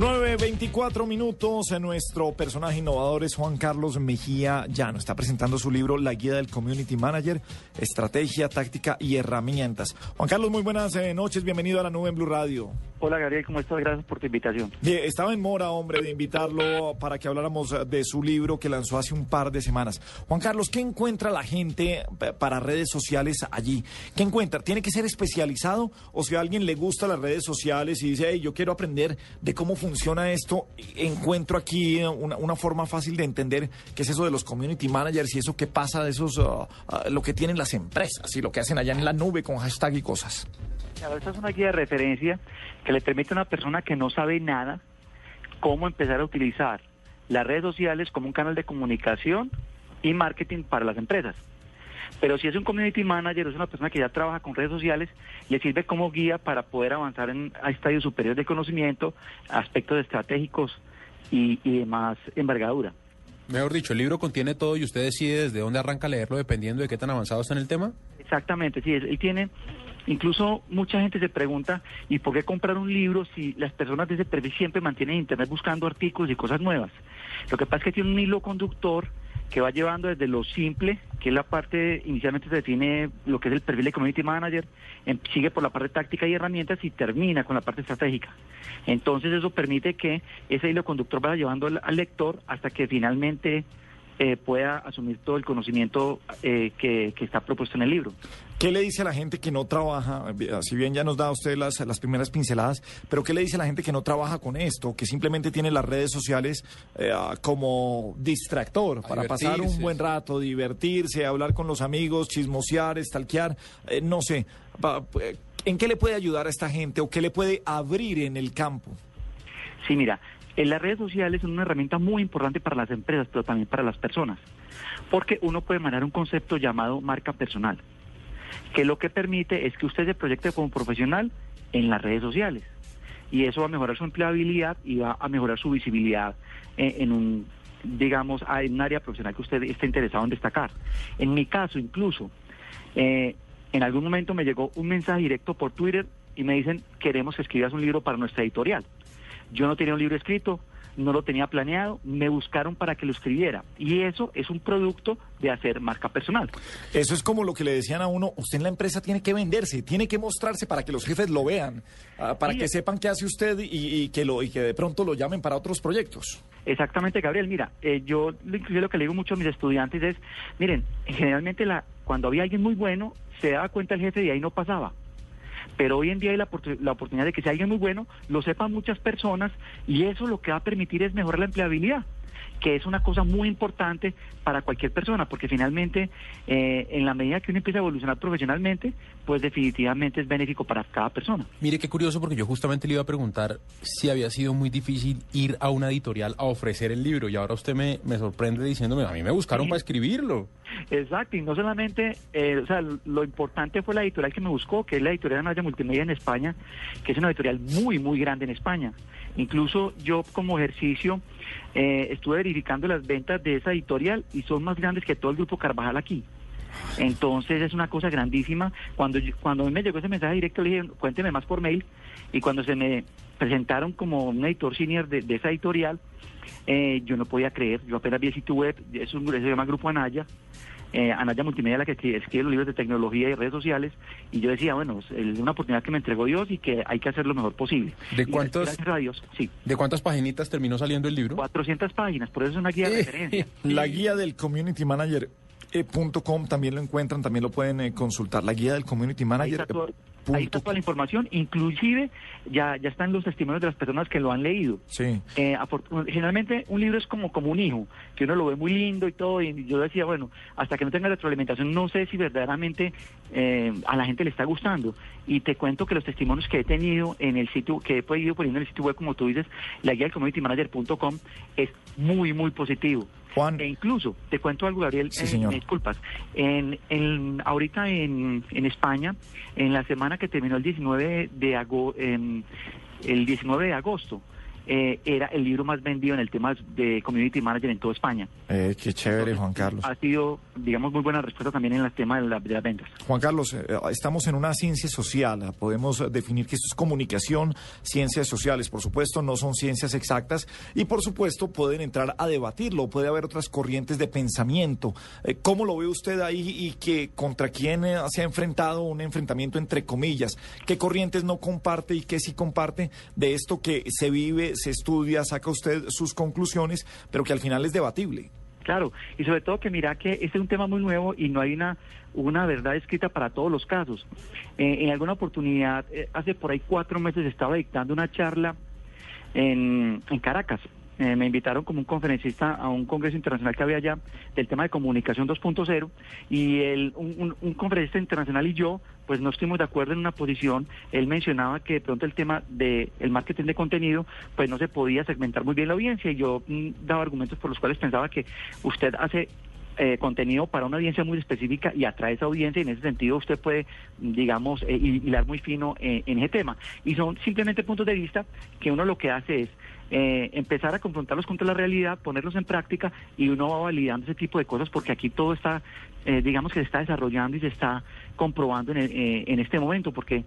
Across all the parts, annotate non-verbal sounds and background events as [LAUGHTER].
9.24 minutos. En nuestro personaje innovador es Juan Carlos Mejía Llano. Está presentando su libro La Guía del Community Manager, Estrategia, Táctica y Herramientas. Juan Carlos, muy buenas eh, noches. Bienvenido a la nube en Blue Radio. Hola Gabriel, ¿cómo estás? Gracias por tu invitación. estaba en mora, hombre, de invitarlo para que habláramos de su libro que lanzó hace un par de semanas. Juan Carlos, ¿qué encuentra la gente para redes sociales allí? ¿Qué encuentra? ¿Tiene que ser especializado o si a alguien le gusta las redes sociales y dice, hey, yo quiero aprender de cómo funciona esto, encuentro aquí una, forma fácil de entender qué es eso de los community managers y eso que pasa de esos, uh, uh, lo que tienen las empresas y lo que hacen allá en la nube con hashtag y cosas? esta es una guía de referencia que le permite a una persona que no sabe nada cómo empezar a utilizar las redes sociales como un canal de comunicación y marketing para las empresas. Pero si es un community manager, es una persona que ya trabaja con redes sociales, le sirve como guía para poder avanzar en, a estadios superiores de conocimiento, aspectos estratégicos y, y de más envergadura. Mejor dicho, el libro contiene todo y usted decide desde dónde arranca a leerlo dependiendo de qué tan avanzado está en el tema. Exactamente, sí, él tiene Incluso mucha gente se pregunta, ¿y por qué comprar un libro si las personas de ese perfil siempre mantienen Internet buscando artículos y cosas nuevas? Lo que pasa es que tiene un hilo conductor que va llevando desde lo simple, que es la parte, inicialmente se define lo que es el perfil de Community Manager, em, sigue por la parte táctica y herramientas y termina con la parte estratégica. Entonces eso permite que ese hilo conductor vaya llevando al lector hasta que finalmente eh, pueda asumir todo el conocimiento eh, que, está propuesto en el libro. ¿Qué le dice a la gente que no trabaja? Si bien ya nos da usted las, las primeras pinceladas, pero ¿qué le dice a la gente que no trabaja con esto, que simplemente tiene las redes sociales eh, como distractor para pasar un buen rato, divertirse, hablar con los amigos, chismosear, estalquear, no sé? ¿En qué le puede ayudar a esta gente o qué le puede abrir en el campo? Sí, mira, las redes sociales son una herramienta muy importante para las empresas, pero también para las personas, porque uno puede manejar un concepto llamado marca personal, que lo que permite es que usted se proyecte como profesional en las redes sociales. Y eso va a mejorar su empleabilidad y va a mejorar su visibilidad en, un, digamos, en un área profesional que usted esté interesado en destacar. En mi caso, incluso, eh, en algún momento me llegó un mensaje directo por Twitter y me dicen, queremos que escribas un libro para nuestra editorial. Yo no tenía un libro escrito, no lo tenía planeado, me buscaron para que lo escribiera. Y eso es un producto de hacer marca personal. Eso es como lo que le decían a uno, usted en la empresa tiene que venderse, tiene que mostrarse para que los jefes lo vean, ah, para que sepan qué hace usted y, que lo, y que de pronto lo llamen para otros proyectos. Exactamente, Gabriel. Mira, eh, yo inclusive lo que le digo mucho a mis estudiantes es, miren, generalmente la, cuando había alguien muy bueno, se daba cuenta el jefe y ahí no pasaba pero hoy en día hay la, oportunidad de que si alguien muy bueno, lo sepan muchas personas y eso lo que va a permitir es mejorar la empleabilidad que es una cosa muy importante para cualquier persona, porque finalmente, eh, en la medida que uno empieza a evolucionar profesionalmente, pues definitivamente es benéfico para cada persona. Mire qué curioso, porque yo justamente le iba a preguntar si había sido muy difícil ir a una editorial a ofrecer el libro, y ahora usted me, me sorprende diciéndome, a mí me buscaron para escribirlo. Exacto, y no solamente, eh, o sea, lo importante fue la editorial que me buscó, que es la editorial Anaya Multimedia en España, que es una editorial muy, muy grande en España. Incluso yo como ejercicio eh, estuve verificando las ventas de esa editorial y son más grandes que todo el grupo Carvajal aquí. Entonces es una cosa grandísima. Cuando, cuando me llegó ese mensaje directo, le dije, cuénteme más por mail. Y cuando se me presentaron como un editor senior de, esa editorial, eh, yo no podía creer. Yo apenas vi el sitio web, es un, se llama Grupo Anaya. Eh, Anaya Multimedia, la que escribe los libros de tecnología y redes sociales, y yo decía, bueno, es una oportunidad que me entregó Dios y que hay que hacer lo mejor posible. ¿De cuántos, sí. ¿De cuántas paginitas terminó saliendo el libro? 400 páginas, por eso es una guía de referencia. [LAUGHS] La guía del Community Manager .com también lo encuentran, también lo pueden eh, consultar. La guía del Community Manager. Ahí está, toda la información, inclusive ya, ya están los testimonios de las personas que lo han leído. Sí. Eh, generalmente un libro es como, como un hijo, que uno lo ve muy lindo y todo, y yo decía, bueno, hasta que no tenga retroalimentación no sé si verdaderamente eh, a la gente le está gustando. Y te cuento que los testimonios que he tenido en el sitio, que he podido poniendo en el sitio web, como tú dices, la guía del communitymanager.com, es muy, muy positivo. Juan. E incluso, te cuento algo, Gabriel, sí, eh, disculpas. En, en, ahorita en, en España, en la semana que terminó el 19 de, agosto, el 19 de agosto, eh, era el libro más vendido en el tema de Community Manager en toda España. Eh, qué chévere, Juan Carlos. Ha sido, digamos, muy buena respuesta también en el tema de, la, de las ventas. Juan Carlos, eh, estamos en una ciencia social. Podemos definir que esto es comunicación, ciencias sociales. Por supuesto, no son ciencias exactas y, por supuesto, pueden entrar a debatirlo. Puede haber otras corrientes de pensamiento. Eh, ¿Cómo lo ve usted ahí y que contra quién eh, se ha enfrentado un enfrentamiento entre comillas? ¿Qué corrientes no comparte y qué sí comparte de esto que se vive, se estudia, saca usted sus conclusiones, pero que al final es debatible? Claro, y sobre todo que mira que este es un tema muy nuevo y no hay una, una verdad escrita para todos los casos. Eh, en alguna oportunidad, hace por ahí cuatro meses estaba dictando una charla en, en Caracas eh, me invitaron como un conferencista a un congreso internacional que había allá del tema de comunicación 2.0 y el, un, conferencista internacional y yo pues no estuvimos de acuerdo en una posición. Él mencionaba que de pronto el tema del el marketing de contenido pues no se podía segmentar muy bien la audiencia y yo mm, daba argumentos por los cuales pensaba que usted hace eh, contenido para una audiencia muy específica y atrae esa audiencia y en ese sentido usted puede, digamos, eh, hilar muy fino eh, en ese tema. Y son simplemente puntos de vista que uno lo que hace es eh, empezar a confrontarlos contra la realidad, ponerlos en práctica y uno va validando ese tipo de cosas porque aquí todo está, eh, digamos que se está desarrollando y se está comprobando en, eh, en este momento porque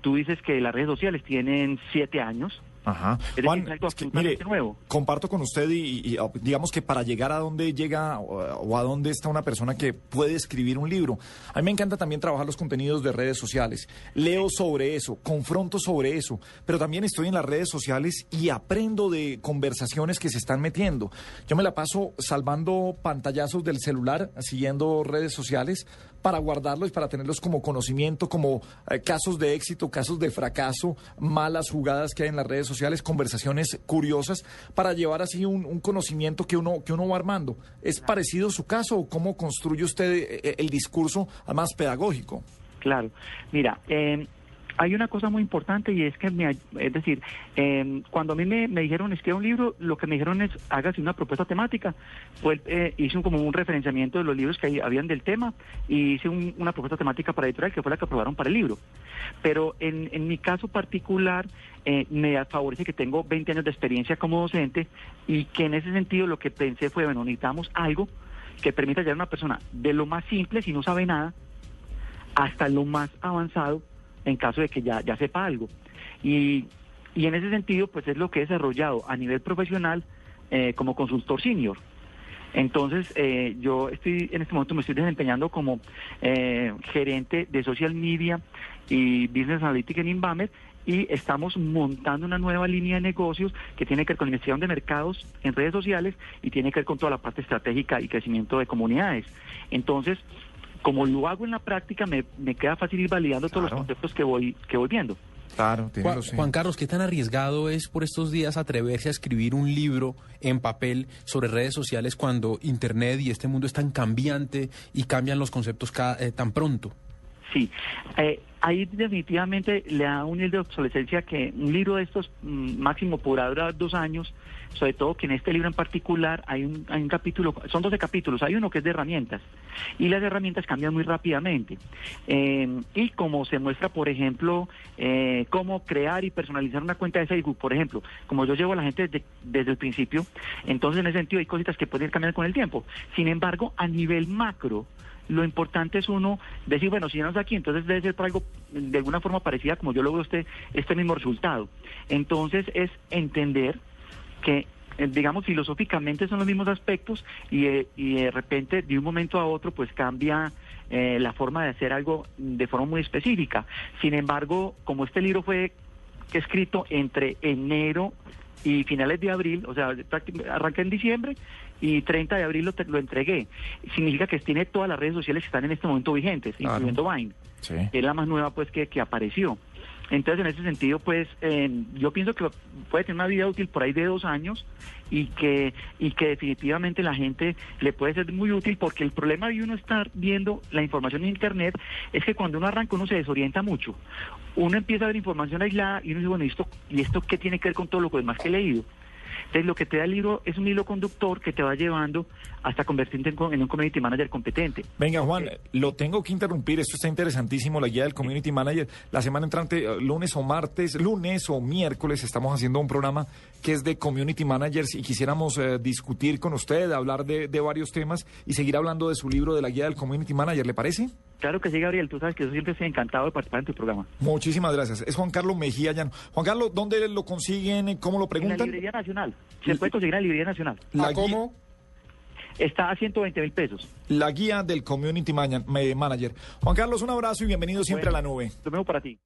tú dices que las redes sociales tienen siete años, Ajá. Juan, mire, nuevo. comparto con usted y, digamos que para llegar a dónde llega o, a dónde está una persona que puede escribir un libro. A mí me encanta también trabajar los contenidos de redes sociales. Leo sobre eso, confronto sobre eso, pero también estoy en las redes sociales y aprendo de conversaciones que se están metiendo. Yo me la paso salvando pantallazos del celular, siguiendo redes sociales para guardarlos y para tenerlos como conocimiento, como eh, casos de éxito, casos de fracaso, malas jugadas que hay en las redes sociales, conversaciones curiosas, para llevar así un, conocimiento que uno, que uno va armando. ¿Es parecido su caso o cómo construye usted eh, el discurso más pedagógico? Claro, mira, eh, hay una cosa muy importante y es que, me, es decir, em, cuando a mí me, dijeron escriba un libro, lo que me dijeron es hágase una propuesta temática. Pues eh, hice un, como un referenciamiento de los libros que habían del tema y hice una propuesta temática para editorial que fue la que aprobaron para el libro. Pero en, en mi caso particular, eh, me favorece que tengo 20 años de experiencia como docente y que en ese sentido lo que pensé fue, bueno, necesitamos algo que permita llegar a una persona de lo más simple, si no sabe nada, hasta lo más avanzado en caso de que ya, ya sepa algo. Y, y en ese sentido, pues es lo que he desarrollado a nivel profesional eh, como consultor senior. Entonces, eh, yo estoy en este momento me estoy desempeñando como eh, gerente de social media y business analytics en Inbamer y estamos montando una nueva línea de negocios que tiene que ver con investigación de mercados en redes sociales y tiene que ver con toda la parte estratégica y crecimiento de comunidades. Entonces, como lo hago en la práctica, me, queda fácil ir validando todos los conceptos que voy, que voy viendo. Claro, Juan, Juan, Carlos, ¿qué tan arriesgado es por estos días atreverse a escribir un libro en papel sobre redes sociales cuando Internet y este mundo es tan cambiante y cambian los conceptos eh, tan pronto? Sí, eh, ahí definitivamente le da un nivel de obsolescencia que un libro de estos mm, máximo podrá durar dos años, sobre todo que en este libro en particular hay un, hay un capítulo, son 12 capítulos, hay uno que es de herramientas y las herramientas cambian muy rápidamente. Eh, y como se muestra, por ejemplo, eh, cómo crear y personalizar una cuenta de Facebook, por ejemplo, como yo llevo a la gente desde, desde el principio, entonces en ese sentido hay cositas que pueden ir cambiando con el tiempo. Sin embargo, a nivel macro, lo importante es uno decir, bueno, si ya no está aquí, entonces debe ser para algo de alguna forma parecida como yo lo veo este, este mismo resultado. Entonces es entender que eh, digamos, filosóficamente son los mismos aspectos y, eh, y de repente, de un momento a otro, pues cambia eh, la forma de hacer algo de forma muy específica. Sin embargo, como este libro fue escrito entre enero y finales de abril, o sea, arranca en diciembre y 30 de abril lo, lo entregué. Significa que tiene todas las redes sociales que están en este momento vigentes, incluyendo Vine. Es la más nueva pues que, que apareció. Entonces, en ese sentido, pues, eh, yo pienso que puede tener una vida útil por ahí de dos años y que, y que definitivamente la gente le puede ser muy útil porque el problema de uno estar viendo la información en Internet es que cuando uno arranca uno se desorienta mucho. Uno empieza a ver información aislada y uno dice, bueno, ¿y esto, ¿y esto qué tiene que ver con todo lo demás que he leído? Entonces, lo que te da el libro es un hilo conductor que te va llevando hasta convertirte en, un community manager competente. Venga, Juan, lo tengo que interrumpir. Esto está interesantísimo, la guía del community manager. La semana entrante, eh, lunes o martes, lunes o miércoles, estamos haciendo un programa que es de community managers y quisiéramos eh, discutir con usted, hablar de, de varios temas y seguir hablando de su libro de la guía del community manager. ¿Le parece? Claro que sí, Gabriel. Tú sabes que yo siempre estoy encantado de participar en tu programa. Muchísimas gracias. Es Juan Carlos Mejía Llano. Juan Carlos, ¿dónde lo consiguen? ¿Cómo lo preguntan? En la Librería Nacional. Se puede conseguir en la Librería Nacional. ¿La cómo? Está a 120 mil pesos. La guía del Community Manager. Juan Carlos, un abrazo y bienvenido siempre a la nube. Lo mismo para ti.